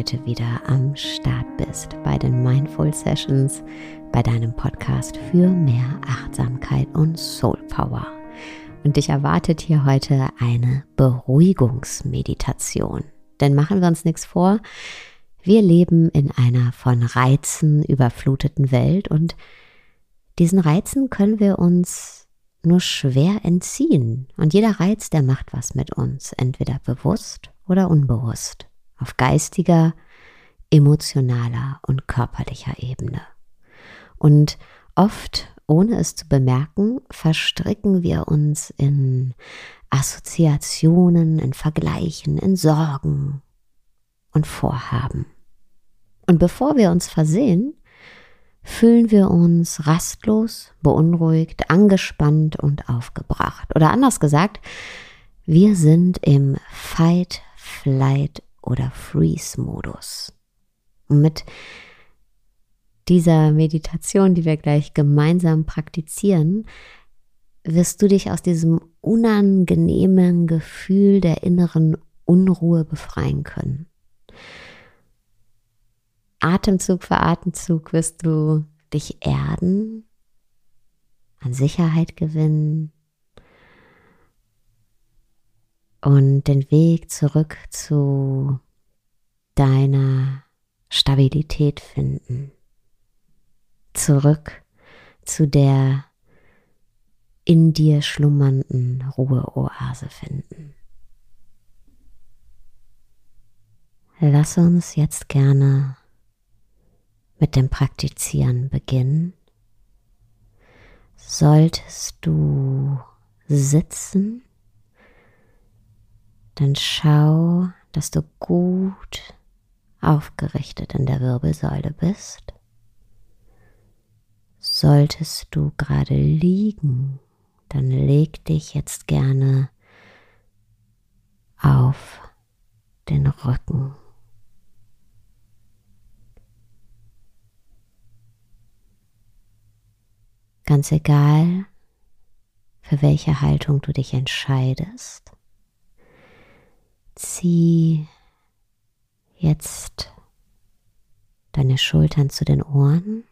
heute wieder am Start bist bei den Mindful Sessions, bei deinem Podcast für mehr Achtsamkeit und Soul Power. Und dich erwartet hier heute eine Beruhigungsmeditation. Denn machen wir uns nichts vor, wir leben in einer von Reizen überfluteten Welt und diesen Reizen können wir uns nur schwer entziehen. Und jeder Reiz, der macht was mit uns, entweder bewusst oder unbewusst, auf geistiger, emotionaler und körperlicher Ebene. Und oft, ohne es zu bemerken, verstricken wir uns in Assoziationen, in Vergleichen, in Sorgen und Vorhaben. Und bevor wir uns versehen, fühlen wir uns rastlos, beunruhigt, angespannt und aufgebracht. Oder anders gesagt, wir sind im Fight, Flight oder Freeze-Modus. Und mit dieser Meditation, die wir gleich gemeinsam praktizieren, wirst du dich aus diesem unangenehmen Gefühl der inneren Unruhe befreien können. Atemzug für Atemzug wirst du dich erden, an Sicherheit gewinnen und den Weg zurück zu deiner Stabilität finden. Zurück zu der in dir schlummernden Ruheoase finden. Lass uns jetzt gerne mit dem Praktizieren beginnen, solltest du sitzen, dann schau, dass du gut aufgerichtet in der Wirbelsäule bist. Solltest du gerade liegen, dann leg dich jetzt gerne auf den Rücken. Ganz egal, für welche Haltung du dich entscheidest, zieh jetzt deine Schultern zu den Ohren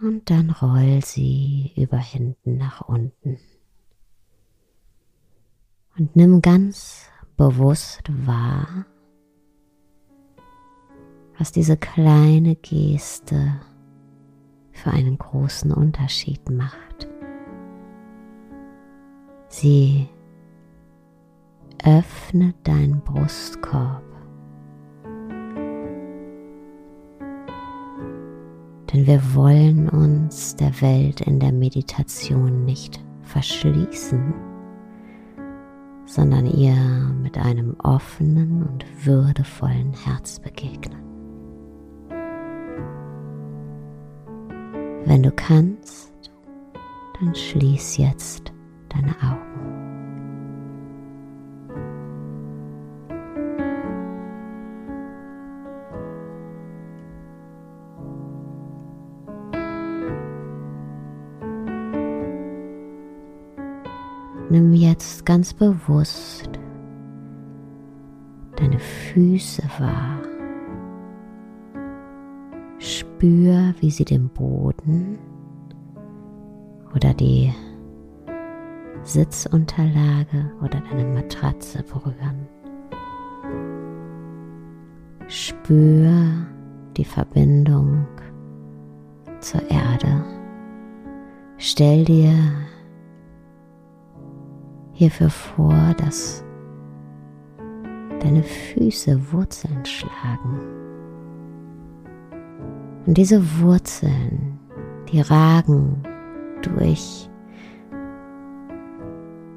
und dann roll sie über hinten nach unten. Und nimm ganz bewusst wahr, was diese kleine Geste für einen großen Unterschied macht. Sie öffnet deinen Brustkorb. Denn wir wollen uns der Welt in der Meditation nicht verschließen, sondern ihr mit einem offenen und würdevollen Herz begegnen. Wenn du kannst, dann schließ jetzt deine Augen. Ganz bewusst deine Füße wahr. Spür, wie sie den Boden oder die Sitzunterlage oder deine Matratze berühren. Spür die Verbindung zur Erde. Stell dir hierfür vor, dass deine Füße Wurzeln schlagen. Und diese Wurzeln, die ragen durch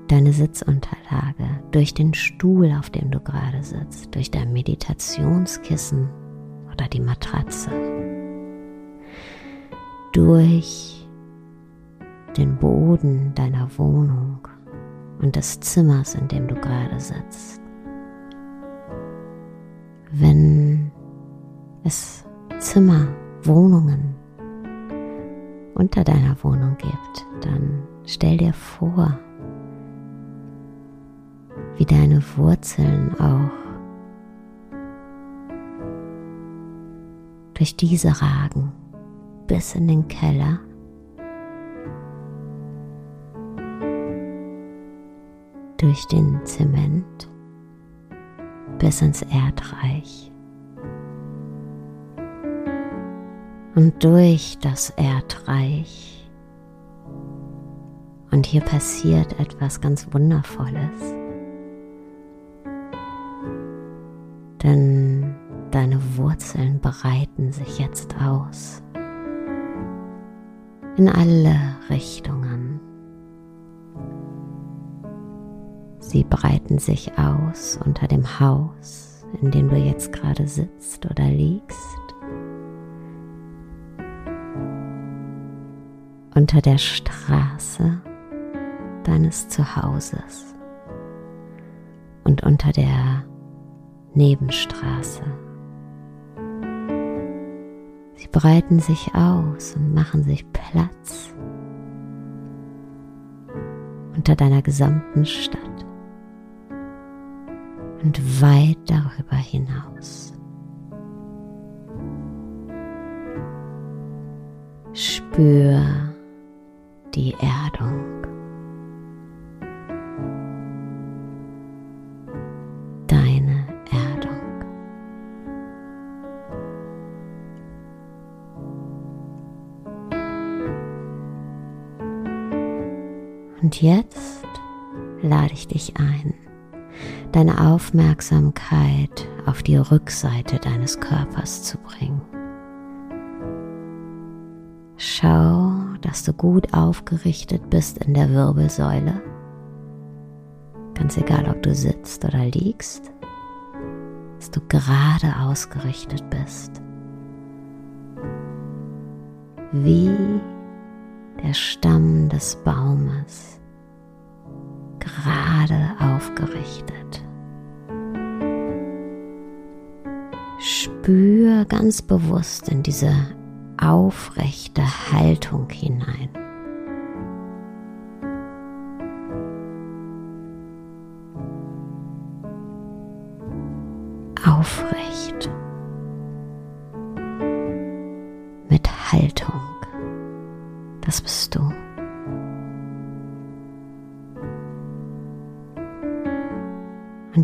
deine Sitzunterlage, durch den Stuhl, auf dem du gerade sitzt, durch dein Meditationskissen oder die Matratze, durch den Boden deiner Wohnung und des Zimmers, in dem du gerade sitzt. Wenn es Zimmer, Wohnungen unter deiner Wohnung gibt, dann stell dir vor, wie deine Wurzeln auch durch diese ragen bis in den Keller Durch den Zement bis ins Erdreich. Und durch das Erdreich. Und hier passiert etwas ganz Wundervolles. Denn deine Wurzeln breiten sich jetzt aus in alle Richtungen. Sie breiten sich aus unter dem Haus, in dem du jetzt gerade sitzt oder liegst, unter der Straße deines Zuhauses und unter der Nebenstraße. Sie breiten sich aus und machen sich Platz unter deiner gesamten Stadt und weit darüber hinaus. Spür die Erdung. Und jetzt lade ich dich ein, deine Aufmerksamkeit auf die Rückseite deines Körpers zu bringen. Schau, dass du gut aufgerichtet bist in der Wirbelsäule. Ganz egal, ob du sitzt oder liegst, dass du gerade ausgerichtet bist. Wie der Stamm des Baumes gerade aufgerichtet. Spür ganz bewusst in diese aufrechte Haltung hinein.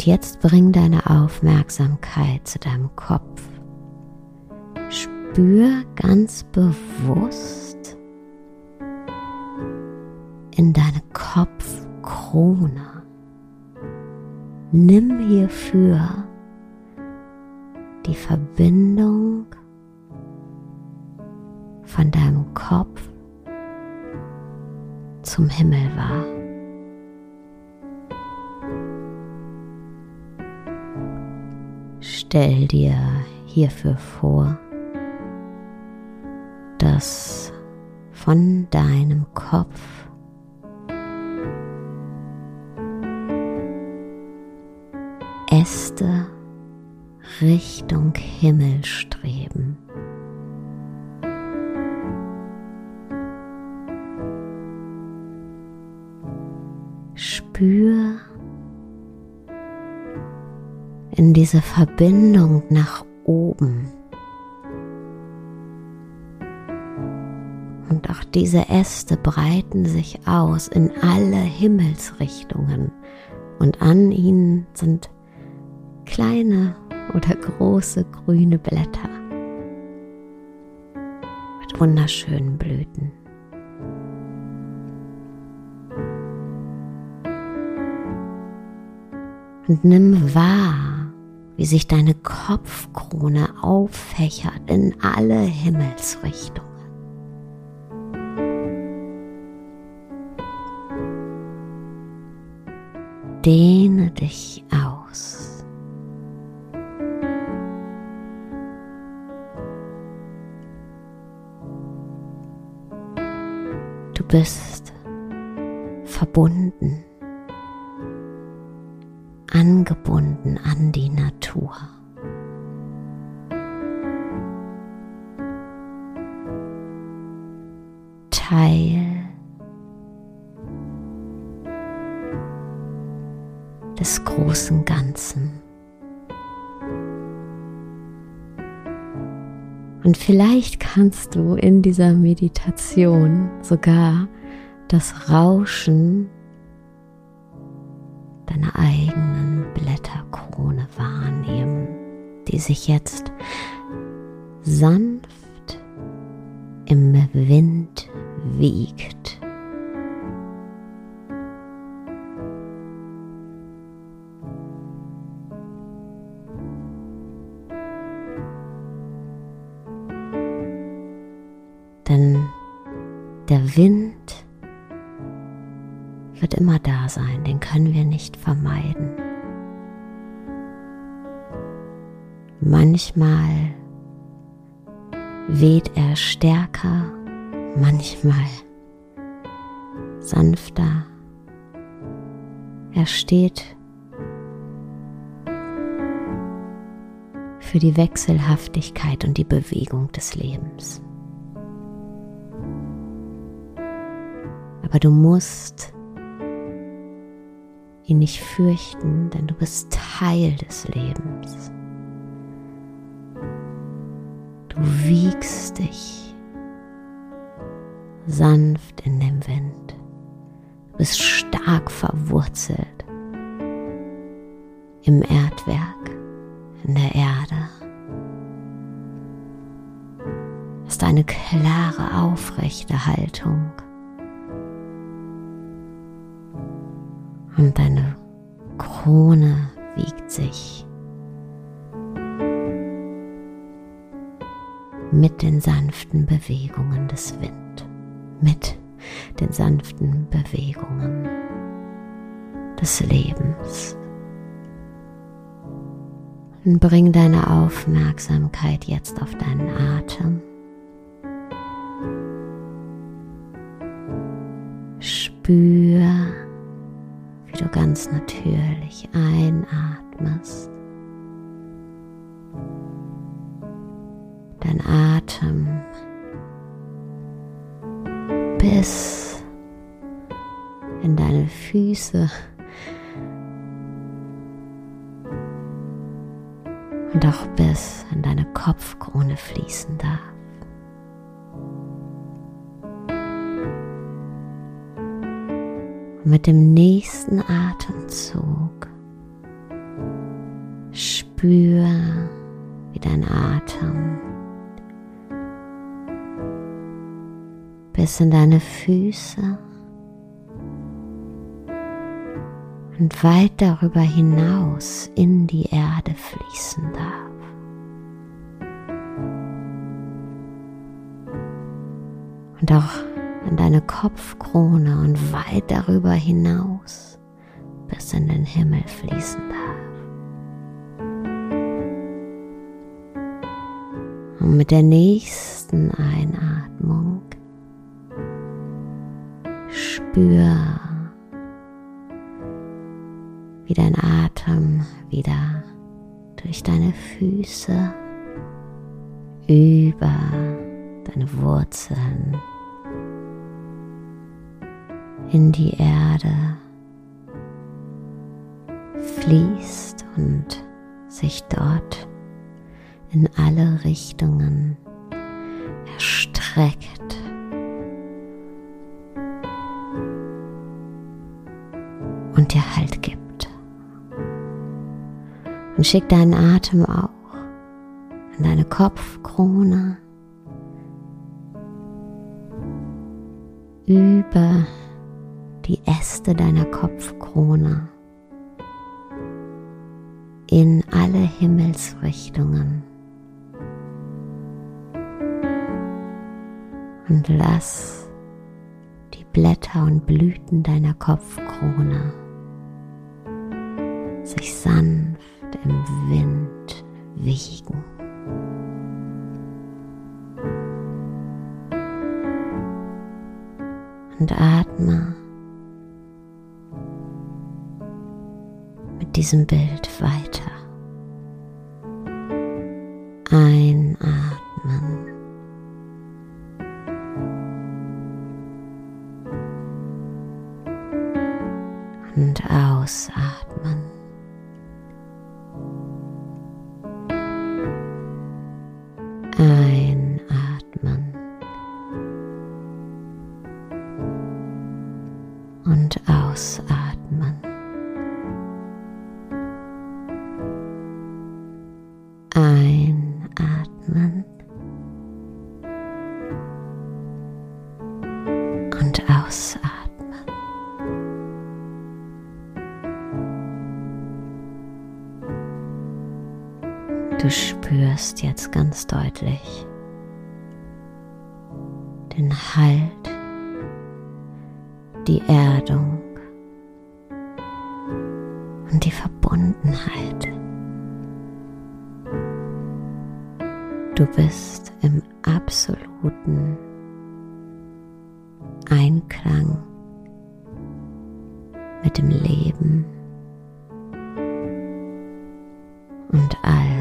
Und jetzt bring deine Aufmerksamkeit zu deinem Kopf. Spür ganz bewusst in deine Kopfkrone. Nimm hierfür die Verbindung von deinem Kopf zum Himmel wahr. Stell dir hierfür vor, dass von deinem Kopf Äste Richtung Himmel streben. Spür in diese Verbindung nach oben. Und auch diese Äste breiten sich aus in alle Himmelsrichtungen und an ihnen sind kleine oder große grüne Blätter mit wunderschönen Blüten. Und nimm wahr, wie sich deine Kopfkrone auffächert in alle Himmelsrichtungen. Dehne dich aus. Du bist verbunden angebunden an die Natur. Teil des großen Ganzen. Und vielleicht kannst du in dieser Meditation sogar das Rauschen deiner eigenen die sich jetzt sanft im Wind wiegt. Denn der Wind wird immer da sein, den können wir nicht vermeiden. Manchmal weht er stärker, manchmal sanfter. Er steht für die Wechselhaftigkeit und die Bewegung des Lebens. Aber du musst ihn nicht fürchten, denn du bist Teil des Lebens. Du wiegst dich sanft in dem Wind. Du bist stark verwurzelt im Erdwerk, in der Erde. Hast eine klare, aufrechte Haltung. Und deine Krone wiegt sich mit den sanften Bewegungen des Wind, mit den sanften Bewegungen des Lebens. Und bring deine Aufmerksamkeit jetzt auf deinen Atem. Spür, wie du ganz natürlich einatmest dein Atem bis in deine Füße und auch bis in deine Kopfkrone fließen darf. Mit dem nächsten Atemzug spür, wie dein Atem bis in deine Füße und weit darüber hinaus in die Erde fließen darf. Und auch in deine Kopfkrone und weit darüber hinaus bis in den Himmel fließen darf. Und mit der nächsten Einatmung Spür, wie dein Atem wieder durch deine Füße über deine Wurzeln in die Erde fließt und sich dort in alle Richtungen erstreckt. Dir Halt gibt. Und schick deinen Atem auch in deine Kopfkrone über die Äste deiner Kopfkrone in alle Himmelsrichtungen. Und lass die Blätter und Blüten deiner Kopfkrone sich sanft im Wind wiegen. Und atme mit diesem Bild weiter. Spürst jetzt ganz deutlich den Halt, die Erdung und die Verbundenheit. Du bist im absoluten Einklang mit dem Leben und all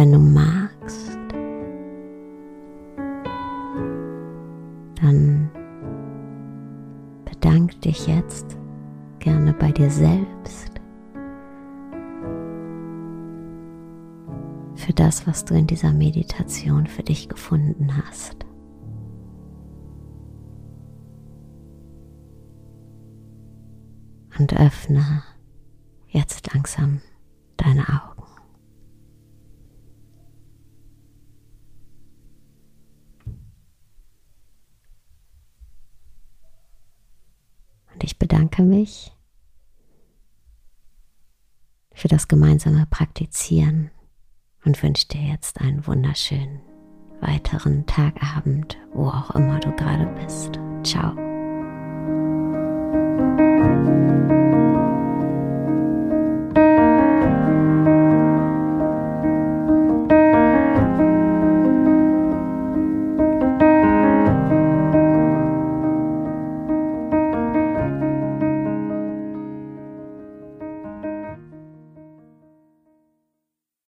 wenn du magst, dann bedank dich jetzt gerne bei dir selbst für das, was du in dieser Meditation für dich gefunden hast. Und öffne jetzt langsam deine Augen. Bedanke mich für das gemeinsame Praktizieren und wünsche dir jetzt einen wunderschönen weiteren Tagabend, wo auch immer du gerade bist. Ciao.